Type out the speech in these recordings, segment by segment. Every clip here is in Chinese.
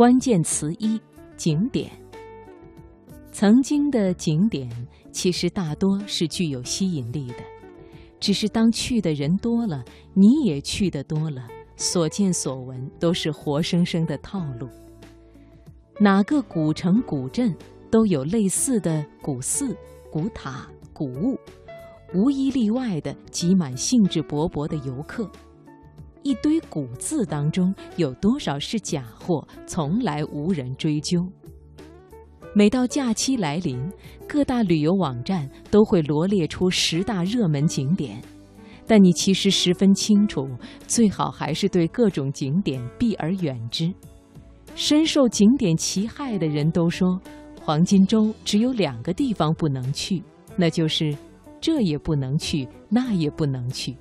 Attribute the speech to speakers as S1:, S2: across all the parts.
S1: 关键词一：景点。曾经的景点其实大多是具有吸引力的，只是当去的人多了，你也去的多了，所见所闻都是活生生的套路。哪个古城古镇都有类似的古寺、古塔、古物，无一例外的挤满兴致勃勃的游客。一堆古字当中有多少是假货，从来无人追究。每到假期来临，各大旅游网站都会罗列出十大热门景点，但你其实十分清楚，最好还是对各种景点避而远之。深受景点其害的人都说，黄金周只有两个地方不能去，那就是这也不能去，那也不能去。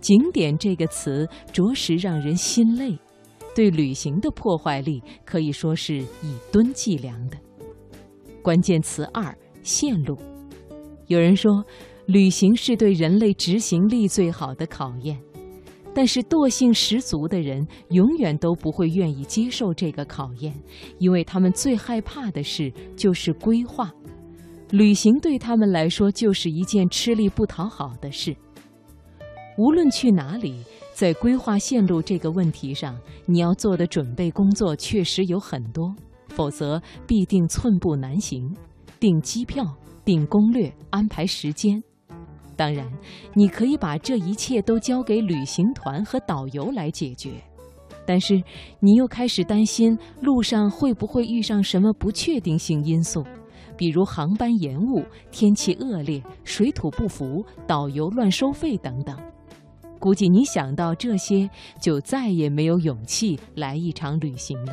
S1: 景点这个词着实让人心累，对旅行的破坏力可以说是以吨计量的。关键词二：线路。有人说，旅行是对人类执行力最好的考验，但是惰性十足的人永远都不会愿意接受这个考验，因为他们最害怕的事就是规划。旅行对他们来说就是一件吃力不讨好的事。无论去哪里，在规划线路这个问题上，你要做的准备工作确实有很多，否则必定寸步难行。订机票、订攻略、安排时间，当然，你可以把这一切都交给旅行团和导游来解决，但是你又开始担心路上会不会遇上什么不确定性因素，比如航班延误、天气恶劣、水土不服、导游乱收费等等。估计你想到这些，就再也没有勇气来一场旅行了，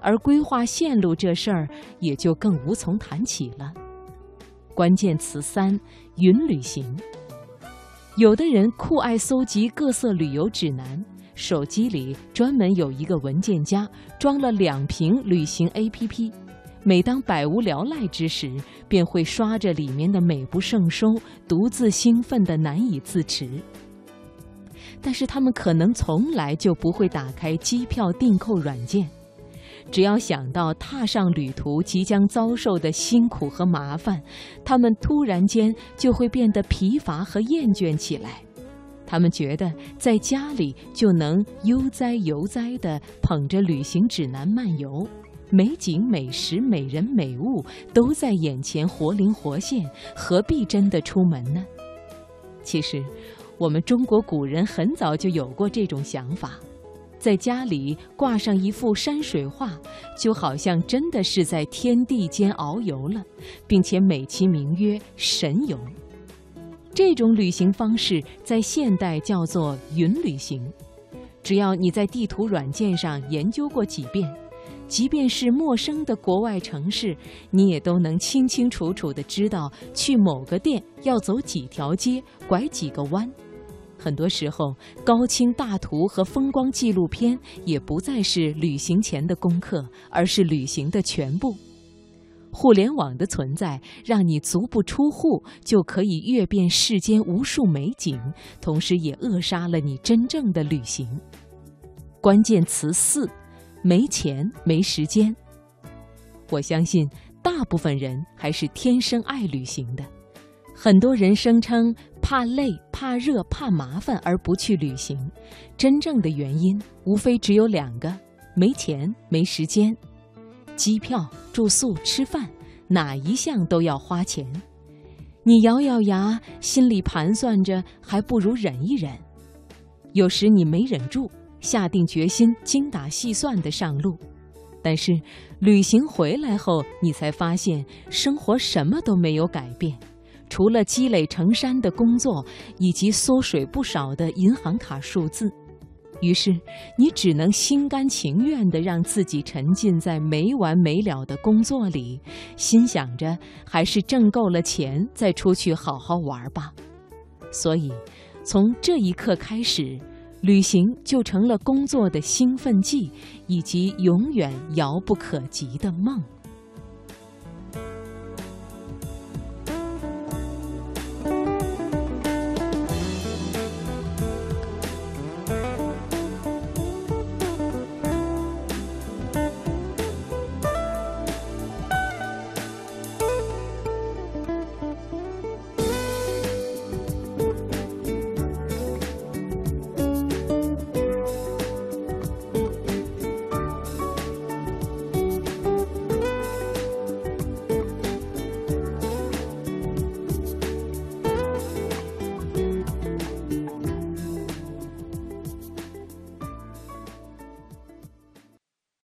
S1: 而规划线路这事儿也就更无从谈起了。关键词三：云旅行。有的人酷爱搜集各色旅游指南，手机里专门有一个文件夹，装了两瓶旅行 APP。每当百无聊赖之时，便会刷着里面的美不胜收，独自兴奋的难以自持。但是他们可能从来就不会打开机票订购软件，只要想到踏上旅途即将遭受的辛苦和麻烦，他们突然间就会变得疲乏和厌倦起来。他们觉得在家里就能悠哉悠哉地捧着旅行指南漫游，美景、美食、美人、美物都在眼前活灵活现，何必真的出门呢？其实。我们中国古人很早就有过这种想法，在家里挂上一幅山水画，就好像真的是在天地间遨游了，并且美其名曰神游。这种旅行方式在现代叫做云旅行。只要你在地图软件上研究过几遍，即便是陌生的国外城市，你也都能清清楚楚地知道去某个店要走几条街，拐几个弯。很多时候，高清大图和风光纪录片也不再是旅行前的功课，而是旅行的全部。互联网的存在，让你足不出户就可以阅遍世间无数美景，同时也扼杀了你真正的旅行。关键词四：没钱、没时间。我相信，大部分人还是天生爱旅行的。很多人声称怕累、怕热、怕麻烦而不去旅行，真正的原因无非只有两个：没钱、没时间。机票、住宿、吃饭，哪一项都要花钱。你咬咬牙，心里盘算着，还不如忍一忍。有时你没忍住，下定决心，精打细算地上路。但是旅行回来后，你才发现生活什么都没有改变。除了积累成山的工作，以及缩水不少的银行卡数字，于是你只能心甘情愿地让自己沉浸在没完没了的工作里，心想着还是挣够了钱再出去好好玩吧。所以，从这一刻开始，旅行就成了工作的兴奋剂，以及永远遥不可及的梦。